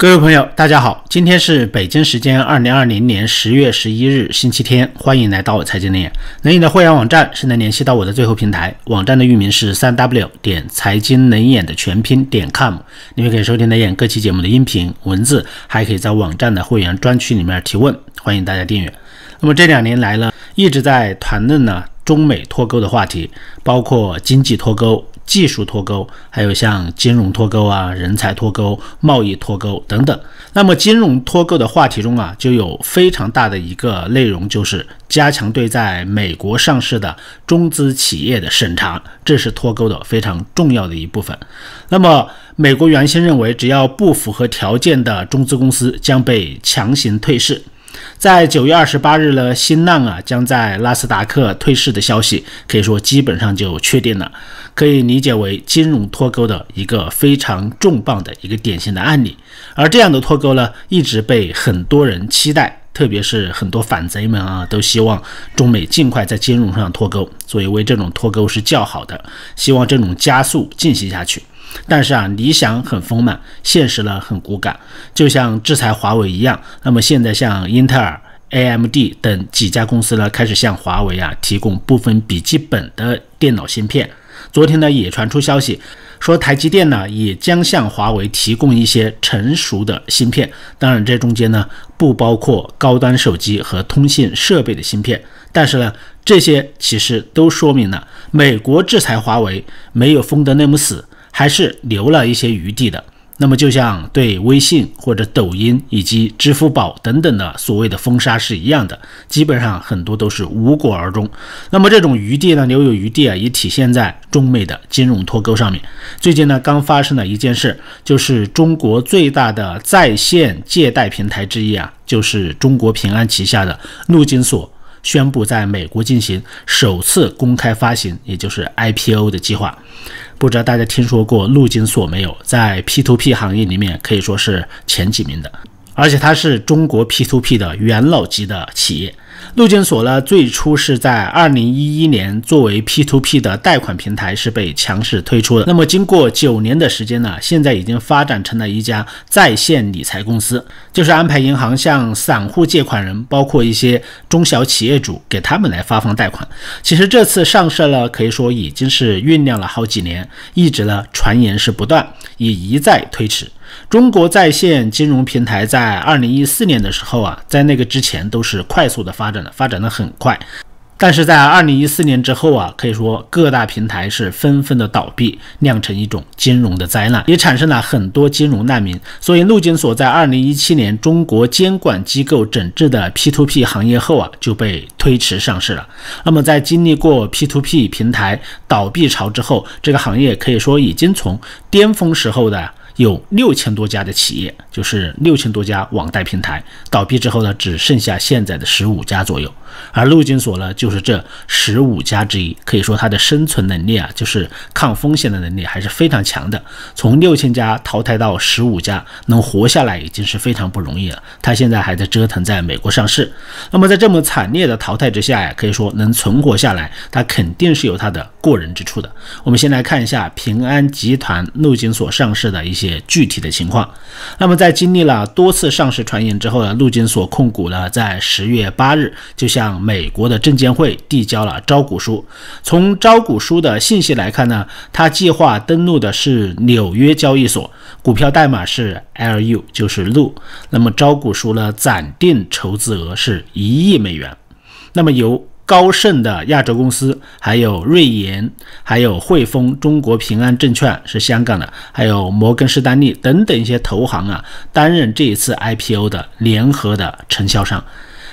各位朋友，大家好，今天是北京时间二零二零年十月十一日，星期天，欢迎来到财经能眼。能眼的会员网站是能联系到我的最后平台，网站的域名是三 w 点财经能眼的全拼点 com，你们可以收听能眼各期节目的音频文字，还可以在网站的会员专区里面提问，欢迎大家订阅。那么这两年来呢，一直在谈论呢中美脱钩的话题，包括经济脱钩。技术脱钩，还有像金融脱钩啊、人才脱钩、贸易脱钩等等。那么金融脱钩的话题中啊，就有非常大的一个内容，就是加强对在美国上市的中资企业的审查，这是脱钩的非常重要的一部分。那么美国原先认为，只要不符合条件的中资公司将被强行退市。在九月二十八日呢，新浪啊将在纳斯达克退市的消息，可以说基本上就确定了，可以理解为金融脱钩的一个非常重磅的一个典型的案例。而这样的脱钩呢，一直被很多人期待，特别是很多反贼们啊，都希望中美尽快在金融上脱钩，所以为这种脱钩是叫好的，希望这种加速进行下去。但是啊，理想很丰满，现实呢很骨感，就像制裁华为一样。那么现在像英特尔、AMD 等几家公司呢，开始向华为啊提供部分笔记本的电脑芯片。昨天呢也传出消息，说台积电呢也将向华为提供一些成熟的芯片。当然这中间呢不包括高端手机和通信设备的芯片。但是呢，这些其实都说明了美国制裁华为没有封得那么死。还是留了一些余地的。那么，就像对微信或者抖音以及支付宝等等的所谓的封杀是一样的，基本上很多都是无果而终。那么，这种余地呢，留有余地啊，也体现在中美的金融脱钩上面。最近呢，刚发生了一件事，就是中国最大的在线借贷平台之一啊，就是中国平安旗下的陆金所。宣布在美国进行首次公开发行，也就是 IPO 的计划。不知道大家听说过陆金所没有？在 P to P 行业里面可以说是前几名的，而且它是中国 P2P 的元老级的企业。陆金所呢，最初是在二零一一年作为 P2P 的贷款平台是被强势推出的。那么经过九年的时间呢，现在已经发展成了一家在线理财公司，就是安排银行向散户借款人，包括一些中小企业主，给他们来发放贷款。其实这次上市了，可以说已经是酝酿了好几年，一直呢传言是不断，也一再推迟。中国在线金融平台在二零一四年的时候啊，在那个之前都是快速的发展的，发展的很快。但是在二零一四年之后啊，可以说各大平台是纷纷的倒闭，酿成一种金融的灾难，也产生了很多金融难民。所以陆金所在二零一七年中国监管机构整治的 P2P 行业后啊，就被推迟上市了。那么在经历过 P2P 平台倒闭潮之后，这个行业可以说已经从巅峰时候的。有六千多家的企业，就是六千多家网贷平台倒闭之后呢，只剩下现在的十五家左右。而陆金所呢，就是这十五家之一，可以说它的生存能力啊，就是抗风险的能力还是非常强的。从六千家淘汰到十五家，能活下来已经是非常不容易了。它现在还在折腾在美国上市。那么在这么惨烈的淘汰之下呀，可以说能存活下来，它肯定是有它的过人之处的。我们先来看一下平安集团陆金所上市的一些具体的情况。那么在在经历了多次上市传言之后呢，陆金所控股呢，在十月八日就向美国的证监会递交了招股书。从招股书的信息来看呢，他计划登陆的是纽约交易所，股票代码是 LU，就是陆。那么招股书呢，暂定筹资额是一亿美元。那么由高盛的亚洲公司，还有瑞银，还有汇丰、中国平安证券是香港的，还有摩根士丹利等等一些投行啊，担任这一次 IPO 的联合的承销商。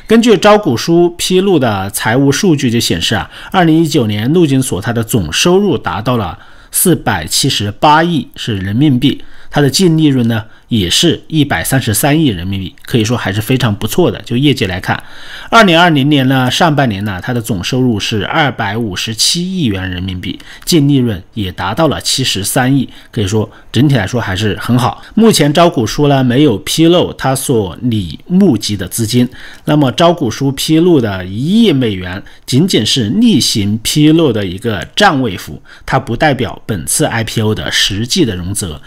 根据招股书披露的财务数据就显示啊，二零一九年陆金所它的总收入达到了四百七十八亿是人民币，它的净利润呢？也是一百三十三亿人民币，可以说还是非常不错的。就业绩来看，二零二零年呢上半年呢，它的总收入是二百五十七亿元人民币，净利润也达到了七十三亿，可以说整体来说还是很好。目前招股书呢没有披露它所拟募集的资金，那么招股书披露的一亿美元仅仅是例行披露的一个占位符，它不代表本次 IPO 的实际的融资额。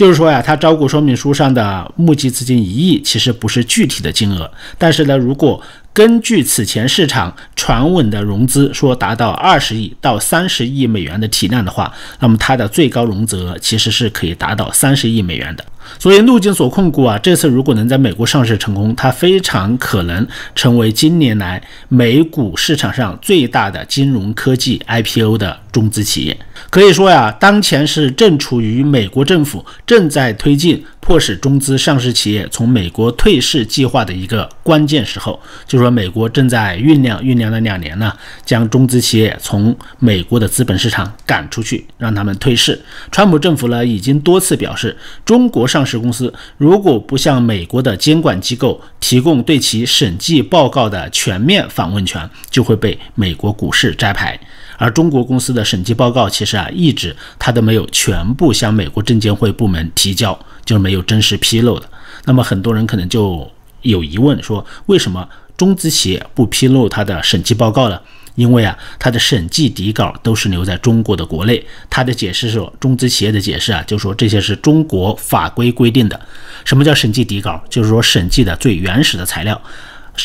就是说呀，它招股说明书上的募集资金一亿，其实不是具体的金额，但是呢，如果根据此前市场传闻的融资说达到二十亿到三十亿美元的体量的话，那么它的最高融资额其实是可以达到三十亿美元的。所以陆金所控股啊，这次如果能在美国上市成功，它非常可能成为今年来美股市场上最大的金融科技 IPO 的中资企业。可以说呀，当前是正处于美国政府正在推进。迫使中资上市企业从美国退市计划的一个关键时候，就说美国正在酝酿酝酿了两年呢，将中资企业从美国的资本市场赶出去，让他们退市。川普政府呢已经多次表示，中国上上市公司如果不向美国的监管机构提供对其审计报告的全面访问权，就会被美国股市摘牌。而中国公司的审计报告其实啊，一直它都没有全部向美国证监会部门提交，就是没有真实披露的。那么很多人可能就有疑问，说为什么中资企业不披露它的审计报告呢？因为啊，他的审计底稿都是留在中国的国内。他的解释是，中资企业的解释啊，就说这些是中国法规规定的。什么叫审计底稿？就是说审计的最原始的材料。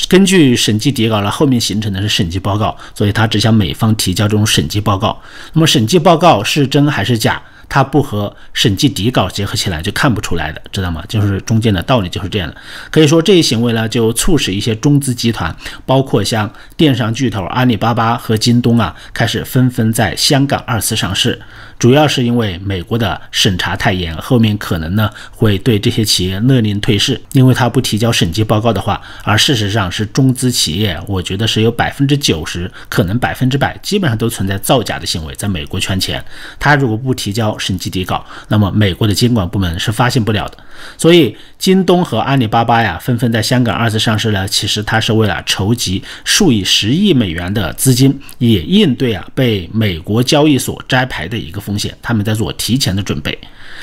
根据审计底稿呢，后面形成的是审计报告，所以他只向美方提交这种审计报告。那么审计报告是真还是假？它不和审计底稿结合起来就看不出来的，知道吗？就是中间的道理就是这样的。可以说这一行为呢，就促使一些中资集团，包括像电商巨头阿里巴巴和京东啊，开始纷纷在香港二次上市。主要是因为美国的审查太严，后面可能呢会对这些企业勒令退市，因为他不提交审计报告的话。而事实上是中资企业，我觉得是有百分之九十，可能百分之百，基本上都存在造假的行为，在美国圈钱。他如果不提交，审计底稿，那么美国的监管部门是发现不了的。所以，京东和阿里巴巴呀，纷纷在香港二次上市呢，其实它是为了筹集数以十亿美元的资金，也应对啊被美国交易所摘牌的一个风险。他们在做提前的准备。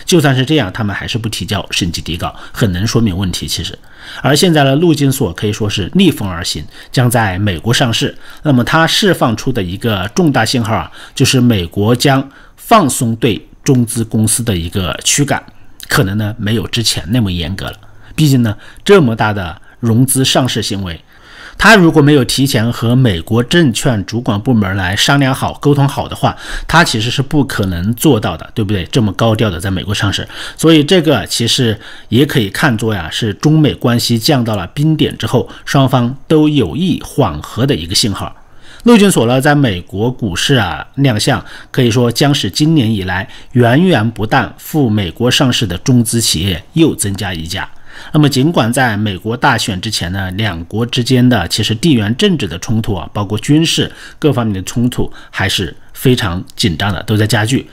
就算是这样，他们还是不提交审计底稿，很能说明问题。其实，而现在呢，陆金所可以说是逆风而行，将在美国上市。那么，它释放出的一个重大信号啊，就是美国将放松对。中资公司的一个驱赶，可能呢没有之前那么严格了。毕竟呢，这么大的融资上市行为，他如果没有提前和美国证券主管部门来商量好、沟通好的话，他其实是不可能做到的，对不对？这么高调的在美国上市，所以这个其实也可以看作呀，是中美关系降到了冰点之后，双方都有意缓和的一个信号。陆金所呢，在美国股市啊亮相，可以说将是今年以来源源不断赴美国上市的中资企业又增加一家。那么，尽管在美国大选之前呢，两国之间的其实地缘政治的冲突啊，包括军事各方面的冲突还是非常紧张的，都在加剧。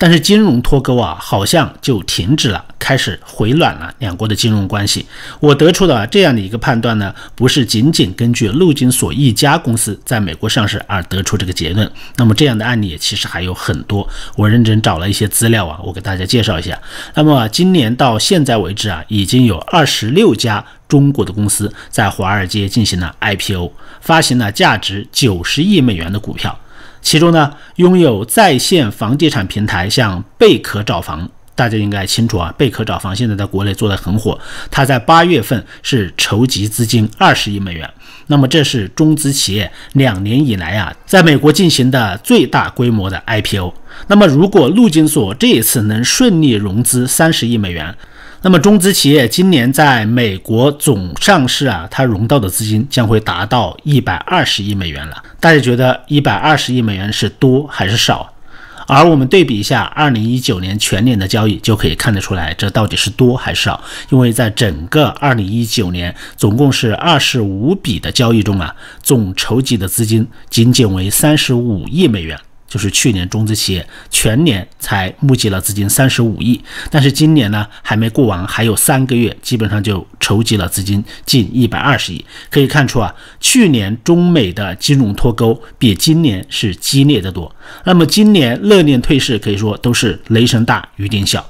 但是金融脱钩啊，好像就停止了，开始回暖了两国的金融关系。我得出的这样的一个判断呢，不是仅仅根据陆金所一家公司在美国上市而得出这个结论。那么这样的案例其实还有很多，我认真找了一些资料啊，我给大家介绍一下。那么今年到现在为止啊，已经有二十六家中国的公司在华尔街进行了 IPO，发行了价值九十亿美元的股票。其中呢，拥有在线房地产平台像贝壳找房，大家应该清楚啊。贝壳找房现在在国内做的很火，它在八月份是筹集资金二十亿美元。那么这是中资企业两年以来啊，在美国进行的最大规模的 IPO。那么如果陆金所这一次能顺利融资三十亿美元，那么中资企业今年在美国总上市啊，它融到的资金将会达到一百二十亿美元了。大家觉得一百二十亿美元是多还是少？而我们对比一下二零一九年全年的交易，就可以看得出来，这到底是多还是少？因为在整个二零一九年，总共是二十五笔的交易中啊，总筹集的资金仅仅为三十五亿美元。就是去年中资企业全年才募集了资金三十五亿，但是今年呢还没过完，还有三个月，基本上就筹集了资金近一百二十亿。可以看出啊，去年中美的金融脱钩比今年是激烈的多。那么今年勒令退市，可以说都是雷声大雨点小，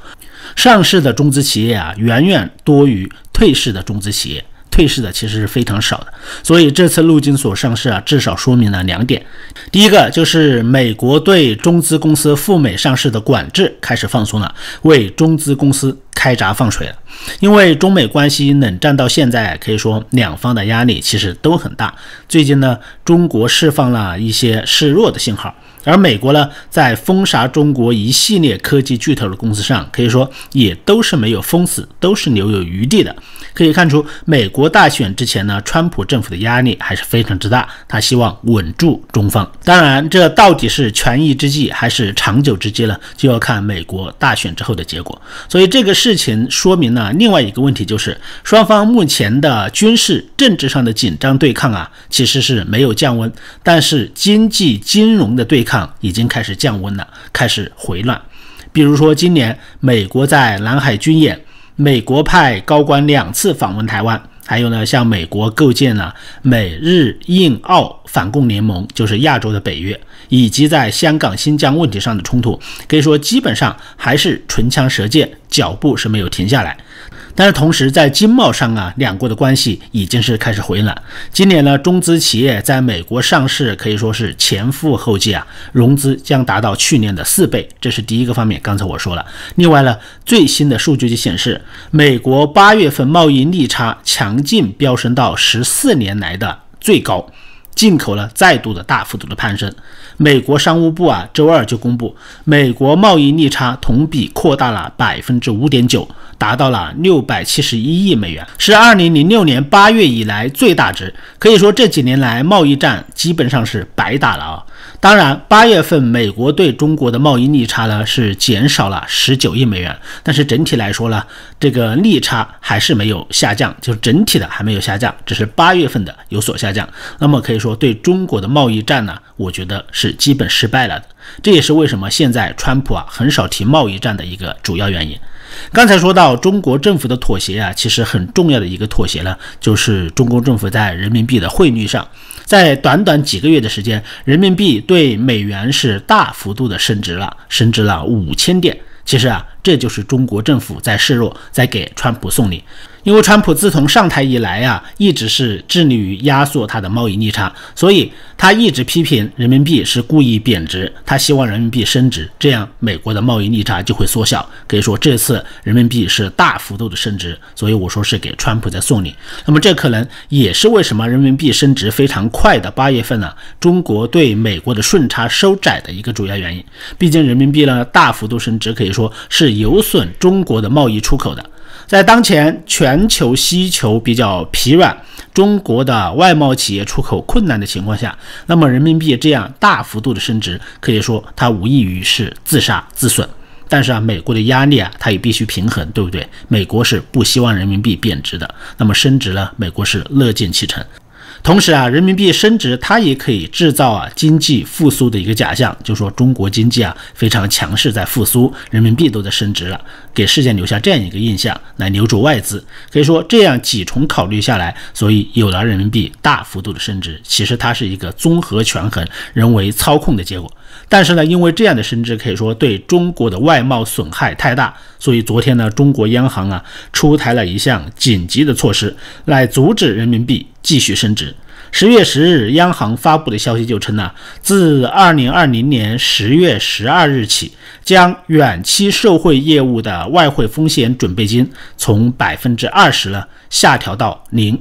上市的中资企业啊远远多于退市的中资企业。退市的其实是非常少的。所以这次陆金所上市啊，至少说明了两点：第一个就是美国对中资公司赴美上市的管制开始放松了，为中资公司。开闸放水了，因为中美关系冷战到现在，可以说两方的压力其实都很大。最近呢，中国释放了一些示弱的信号。而美国呢，在封杀中国一系列科技巨头的公司上，可以说也都是没有封死，都是留有余地的。可以看出，美国大选之前呢，川普政府的压力还是非常之大，他希望稳住中方。当然，这到底是权宜之计还是长久之计呢？就要看美国大选之后的结果。所以这个事情说明了另外一个问题，就是双方目前的军事、政治上的紧张对抗啊，其实是没有降温，但是经济、金融的对抗。抗已经开始降温了，开始回暖。比如说，今年美国在南海军演，美国派高官两次访问台湾，还有呢，向美国构建了美日印澳反共联盟，就是亚洲的北约，以及在香港、新疆问题上的冲突，可以说基本上还是唇枪舌剑，脚步是没有停下来。但是同时，在经贸上啊，两国的关系已经是开始回暖。今年呢，中资企业在美国上市可以说是前赴后继啊，融资将达到去年的四倍，这是第一个方面。刚才我说了，另外呢，最新的数据就显示，美国八月份贸易逆差强劲飙升到十四年来的最高。进口呢再度的大幅度的攀升，美国商务部啊周二就公布，美国贸易逆差同比扩大了百分之五点九，达到了六百七十一亿美元，是二零零六年八月以来最大值。可以说这几年来贸易战基本上是白打了啊。当然，八月份美国对中国的贸易逆差呢是减少了十九亿美元，但是整体来说呢，这个逆差还是没有下降，就整体的还没有下降，只是八月份的有所下降。那么可以说对中国的贸易战呢，我觉得是基本失败了的。这也是为什么现在川普啊很少提贸易战的一个主要原因。刚才说到中国政府的妥协啊，其实很重要的一个妥协呢，就是中国政府在人民币的汇率上。在短短几个月的时间，人民币对美元是大幅度的升值了，升值了五千点。其实啊，这就是中国政府在示弱，在给川普送礼。因为川普自从上台以来呀，一直是致力于压缩他的贸易逆差，所以他一直批评人民币是故意贬值，他希望人民币升值，这样美国的贸易逆差就会缩小。可以说这次人民币是大幅度的升值，所以我说是给川普在送礼。那么这可能也是为什么人民币升值非常快的八月份呢？中国对美国的顺差收窄的一个主要原因。毕竟人民币呢大幅度升值，可以说是有损中国的贸易出口的。在当前全球需求比较疲软，中国的外贸企业出口困难的情况下，那么人民币这样大幅度的升值，可以说它无异于是自杀自损。但是啊，美国的压力啊，它也必须平衡，对不对？美国是不希望人民币贬值的，那么升值呢，美国是乐见其成。同时啊，人民币升值，它也可以制造啊经济复苏的一个假象，就说中国经济啊非常强势，在复苏，人民币都在升值了，给世界留下这样一个印象，来留住外资。可以说这样几重考虑下来，所以有了人民币大幅度的升值，其实它是一个综合权衡、人为操控的结果。但是呢，因为这样的升值可以说对中国的外贸损害太大，所以昨天呢，中国央行啊出台了一项紧急的措施，来阻止人民币继续升值。十月十日，央行发布的消息就称呢，自二零二零年十月十二日起，将远期受汇业务的外汇风险准备金从百分之二十呢下调到零。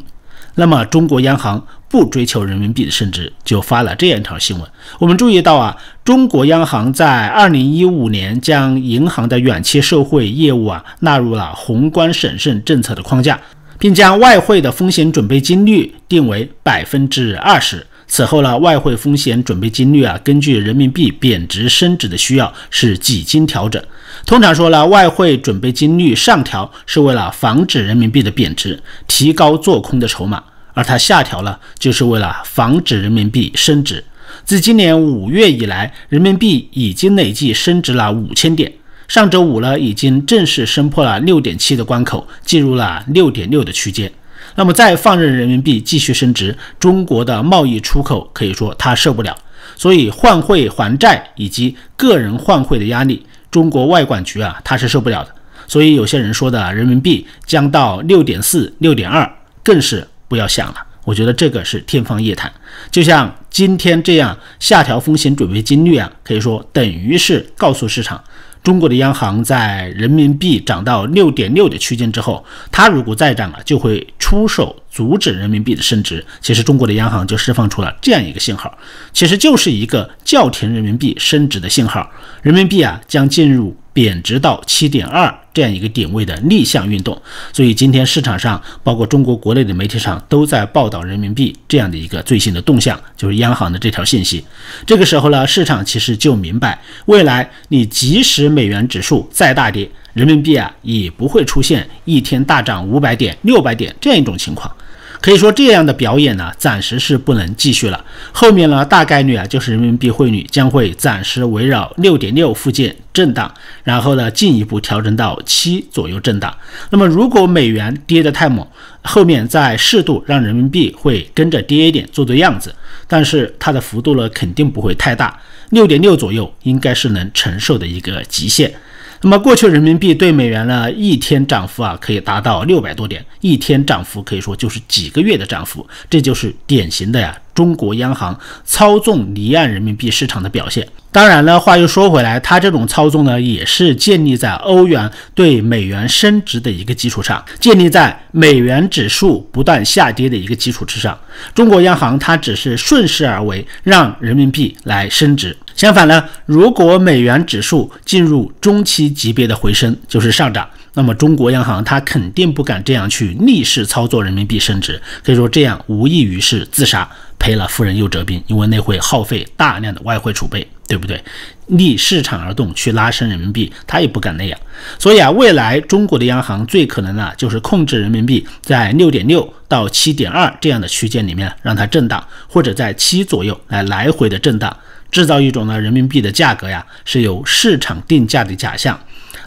那么，中国央行。不追求人民币的升值，就发了这样一条新闻。我们注意到啊，中国央行在二零一五年将银行的远期受汇业务啊纳入了宏观审慎政策的框架，并将外汇的风险准备金率定为百分之二十。此后呢，外汇风险准备金率啊，根据人民币贬值升值的需要是几经调整。通常说呢，外汇准备金率上调是为了防止人民币的贬值，提高做空的筹码。而它下调了，就是为了防止人民币升值。自今年五月以来，人民币已经累计升值了五千点。上周五呢，已经正式升破了六点七的关口，进入了六点六的区间。那么再放任人民币继续升值，中国的贸易出口可以说它受不了。所以换汇还债以及个人换汇的压力，中国外管局啊它是受不了的。所以有些人说的人民币将到六点四、六点二。更是不要想了。我觉得这个是天方夜谭。就像今天这样下调风险准备金率啊，可以说等于是告诉市场。中国的央行在人民币涨到六点六的区间之后，它如果再涨了，就会出手阻止人民币的升值。其实中国的央行就释放出了这样一个信号，其实就是一个叫停人民币升值的信号。人民币啊将进入。贬值到七点二这样一个点位的逆向运动，所以今天市场上包括中国国内的媒体上都在报道人民币这样的一个最新的动向，就是央行的这条信息。这个时候呢，市场其实就明白，未来你即使美元指数再大跌，人民币啊也不会出现一天大涨五百点、六百点这样一种情况。可以说这样的表演呢，暂时是不能继续了。后面呢，大概率啊，就是人民币汇率将会暂时围绕六点六附近震荡，然后呢，进一步调整到七左右震荡。那么，如果美元跌得太猛，后面再适度让人民币会跟着跌一点，做做样子，但是它的幅度呢，肯定不会太大。六点六左右应该是能承受的一个极限。那么过去人民币对美元呢，一天涨幅啊可以达到六百多点，一天涨幅可以说就是几个月的涨幅，这就是典型的呀。中国央行操纵离岸人民币市场的表现。当然了，话又说回来，它这种操纵呢，也是建立在欧元对美元升值的一个基础上，建立在美元指数不断下跌的一个基础之上。中国央行它只是顺势而为，让人民币来升值。相反呢，如果美元指数进入中期级别的回升，就是上涨。那么中国央行它肯定不敢这样去逆势操作人民币升值，可以说这样无异于是自杀，赔了夫人又折兵，因为那会耗费大量的外汇储备，对不对？逆市场而动去拉升人民币，他也不敢那样。所以啊，未来中国的央行最可能呢，就是控制人民币在六点六到七点二这样的区间里面让它震荡，或者在七左右来来回的震荡，制造一种呢人民币的价格呀是由市场定价的假象。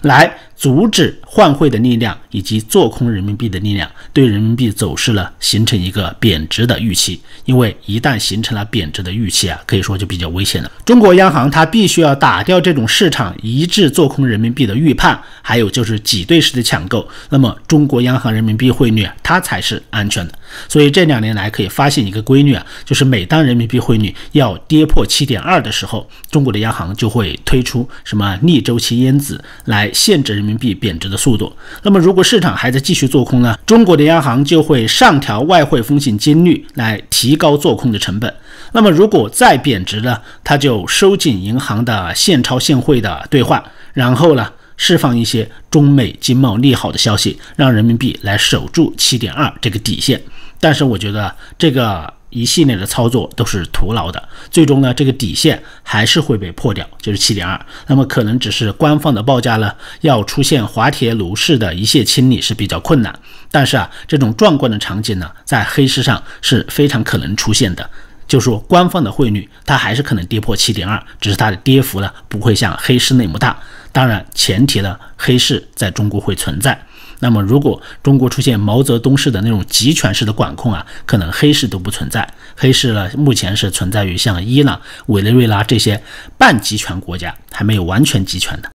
来阻止换汇的力量以及做空人民币的力量，对人民币走势呢形成一个贬值的预期。因为一旦形成了贬值的预期啊，可以说就比较危险了。中国央行它必须要打掉这种市场一致做空人民币的预判，还有就是挤兑式的抢购，那么中国央行人民币汇率啊，它才是安全的。所以这两年来可以发现一个规律啊，就是每当人民币汇率要跌破七点二的时候，中国的央行就会推出什么逆周期因子来。限制人民币贬值的速度。那么，如果市场还在继续做空呢？中国的央行就会上调外汇风险金率来提高做空的成本。那么，如果再贬值呢？它就收紧银行的现钞现汇的兑换，然后呢，释放一些中美经贸利好的消息，让人民币来守住七点二这个底线。但是，我觉得这个。一系列的操作都是徒劳的，最终呢，这个底线还是会被破掉，就是七点二。那么可能只是官方的报价呢，要出现滑铁卢式的一泻千里是比较困难。但是啊，这种壮观的场景呢，在黑市上是非常可能出现的。就是说官方的汇率，它还是可能跌破七点二，只是它的跌幅呢，不会像黑市那么大。当然，前提呢，黑市在中国会存在。那么，如果中国出现毛泽东式的那种集权式的管控啊，可能黑市都不存在。黑市呢，目前是存在于像伊朗、委内瑞拉这些半集权国家，还没有完全集权的。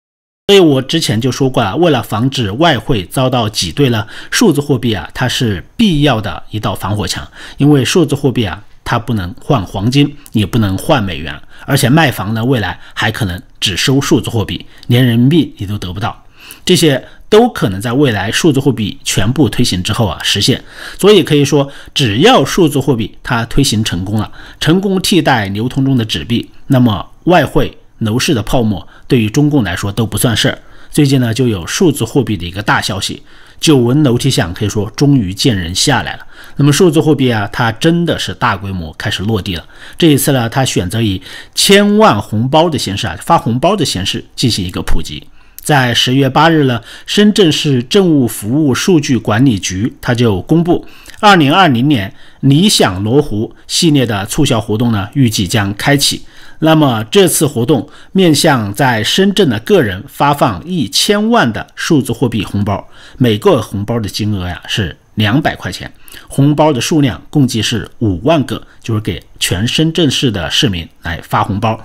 所以我之前就说过啊，为了防止外汇遭到挤兑了，数字货币啊，它是必要的一道防火墙。因为数字货币啊，它不能换黄金，也不能换美元，而且卖房呢，未来还可能只收数字货币，连人民币你都得不到。这些。都可能在未来数字货币全部推行之后啊实现，所以可以说，只要数字货币它推行成功了，成功替代流通中的纸币，那么外汇楼市的泡沫对于中共来说都不算事儿。最近呢，就有数字货币的一个大消息，久闻楼梯响，可以说终于见人下来了。那么数字货币啊，它真的是大规模开始落地了。这一次呢，它选择以千万红包的形式啊，发红包的形式进行一个普及。在十月八日呢，深圳市政务服务数据管理局它就公布，二零二零年理想罗湖系列的促销活动呢，预计将开启。那么这次活动面向在深圳的个人发放一千万的数字货币红包，每个红包的金额呀是两百块钱。红包的数量共计是五万个，就是给全深圳市的市民来发红包。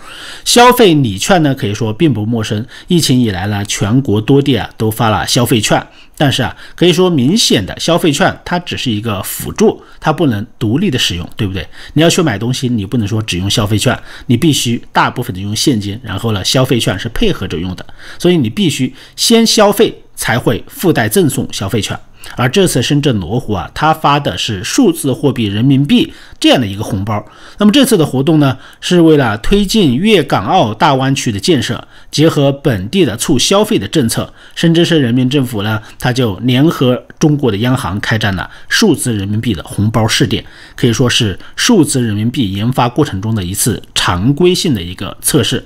消费礼券呢，可以说并不陌生。疫情以来呢，全国多地啊都发了消费券，但是啊，可以说明显的消费券它只是一个辅助，它不能独立的使用，对不对？你要去买东西，你不能说只用消费券，你必须大部分的用现金，然后呢，消费券是配合着用的，所以你必须先消费才会附带赠送消费券。而这次深圳罗湖啊，它发的是数字货币人民币这样的一个红包。那么这次的活动呢，是为了推进粤港澳大湾区的建设，结合本地的促消费的政策，深圳市人民政府呢，他就联合中国的央行开展了数字人民币的红包试点，可以说是数字人民币研发过程中的一次常规性的一个测试。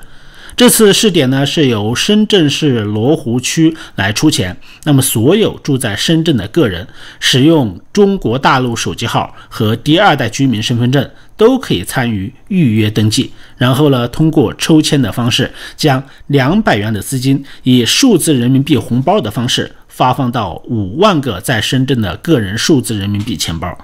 这次试点呢是由深圳市罗湖区来出钱，那么所有住在深圳的个人使用中国大陆手机号和第二代居民身份证都可以参与预约登记，然后呢通过抽签的方式将两百元的资金以数字人民币红包的方式。发放到五万个在深圳的个人数字人民币钱包。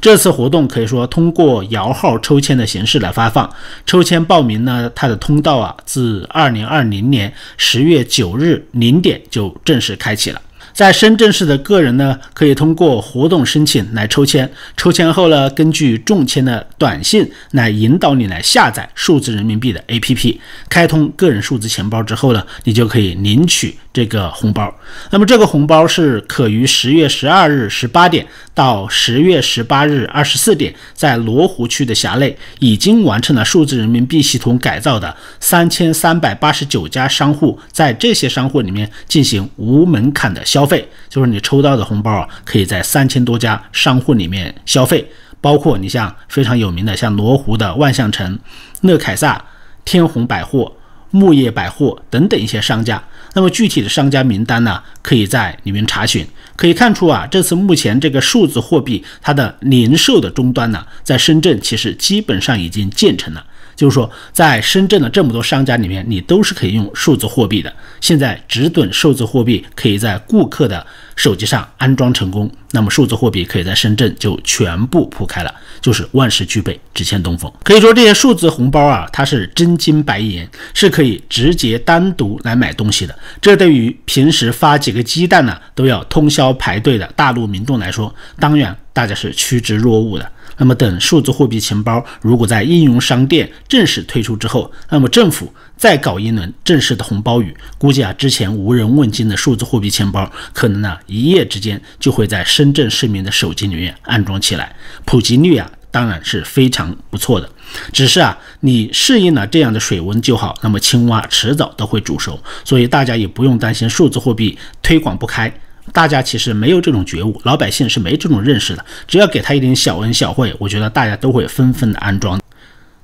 这次活动可以说通过摇号抽签的形式来发放。抽签报名呢，它的通道啊，自二零二零年十月九日零点就正式开启了。在深圳市的个人呢，可以通过活动申请来抽签。抽签后呢，根据中签的短信来引导你来下载数字人民币的 APP，开通个人数字钱包之后呢，你就可以领取这个红包。那么这个红包是可于十月十二日十八点到十月十八日二十四点，在罗湖区的辖内已经完成了数字人民币系统改造的三千三百八十九家商户，在这些商户里面进行无门槛的消。消费就是你抽到的红包，可以在三千多家商户里面消费，包括你像非常有名的像罗湖的万象城、乐凯撒、天虹百货、木业百货等等一些商家。那么具体的商家名单呢，可以在里面查询。可以看出啊，这次目前这个数字货币它的零售的终端呢，在深圳其实基本上已经建成了。就是说，在深圳的这么多商家里面，你都是可以用数字货币的。现在只等数字货币可以在顾客的手机上安装成功，那么数字货币可以在深圳就全部铺开了，就是万事俱备，只欠东风。可以说这些数字红包啊，它是真金白银，是可以直接单独来买东西的。这对于平时发几个鸡蛋呢都要通宵排队的大陆民众来说，当然大家是趋之若鹜的。那么，等数字货币钱包如果在应用商店正式推出之后，那么政府再搞一轮正式的红包雨，估计啊，之前无人问津的数字货币钱包，可能呢一夜之间就会在深圳市民的手机里面安装起来，普及率啊当然是非常不错的。只是啊，你适应了这样的水温就好，那么青蛙迟早都会煮熟，所以大家也不用担心数字货币推广不开。大家其实没有这种觉悟，老百姓是没这种认识的。只要给他一点小恩小惠，我觉得大家都会纷纷的安装。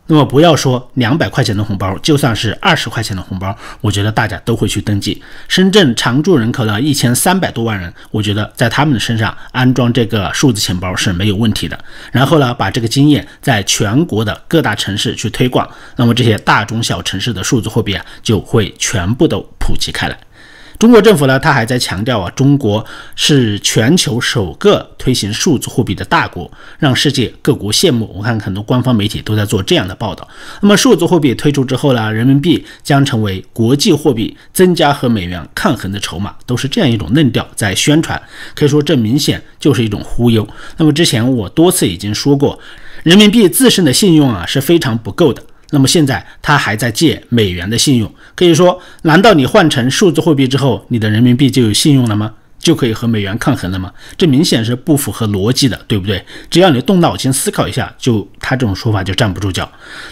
那么不要说两百块钱的红包，就算是二十块钱的红包，我觉得大家都会去登记。深圳常住人口呢一千三百多万人，我觉得在他们的身上安装这个数字钱包是没有问题的。然后呢，把这个经验在全国的各大城市去推广，那么这些大中小城市的数字货币啊就会全部都普及开来。中国政府呢，他还在强调啊，中国是全球首个推行数字货币的大国，让世界各国羡慕。我看很多官方媒体都在做这样的报道。那么数字货币推出之后呢，人民币将成为国际货币，增加和美元抗衡的筹码，都是这样一种论调在宣传。可以说，这明显就是一种忽悠。那么之前我多次已经说过，人民币自身的信用啊是非常不够的。那么现在他还在借美元的信用，可以说，难道你换成数字货币之后，你的人民币就有信用了吗？就可以和美元抗衡了吗？这明显是不符合逻辑的，对不对？只要你动脑筋思考一下，就他这种说法就站不住脚。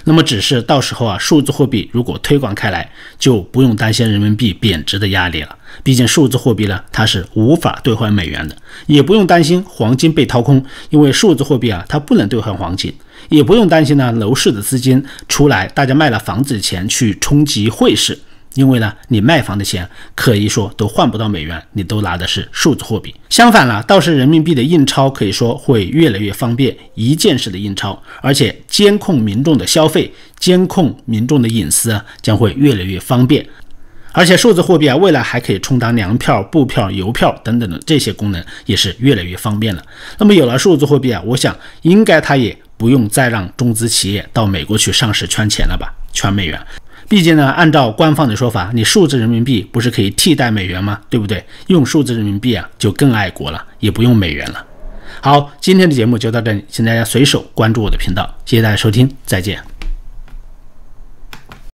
那么只是到时候啊，数字货币如果推广开来，就不用担心人民币贬值的压力了。毕竟数字货币呢，它是无法兑换美元的，也不用担心黄金被掏空，因为数字货币啊，它不能兑换黄金。也不用担心呢，楼市的资金出来，大家卖了房子的钱去冲击汇市，因为呢，你卖房的钱可以说都换不到美元，你都拿的是数字货币。相反呢，倒是人民币的印钞可以说会越来越方便，一键式的印钞，而且监控民众的消费，监控民众的隐私啊，将会越来越方便。而且数字货币啊，未来还可以充当粮票、布票、邮票等等的这些功能，也是越来越方便了。那么有了数字货币啊，我想应该它也不用再让中资企业到美国去上市圈钱了吧，圈美元。毕竟呢，按照官方的说法，你数字人民币不是可以替代美元吗？对不对？用数字人民币啊，就更爱国了，也不用美元了。好，今天的节目就到这里，请大家随手关注我的频道，谢谢大家收听，再见。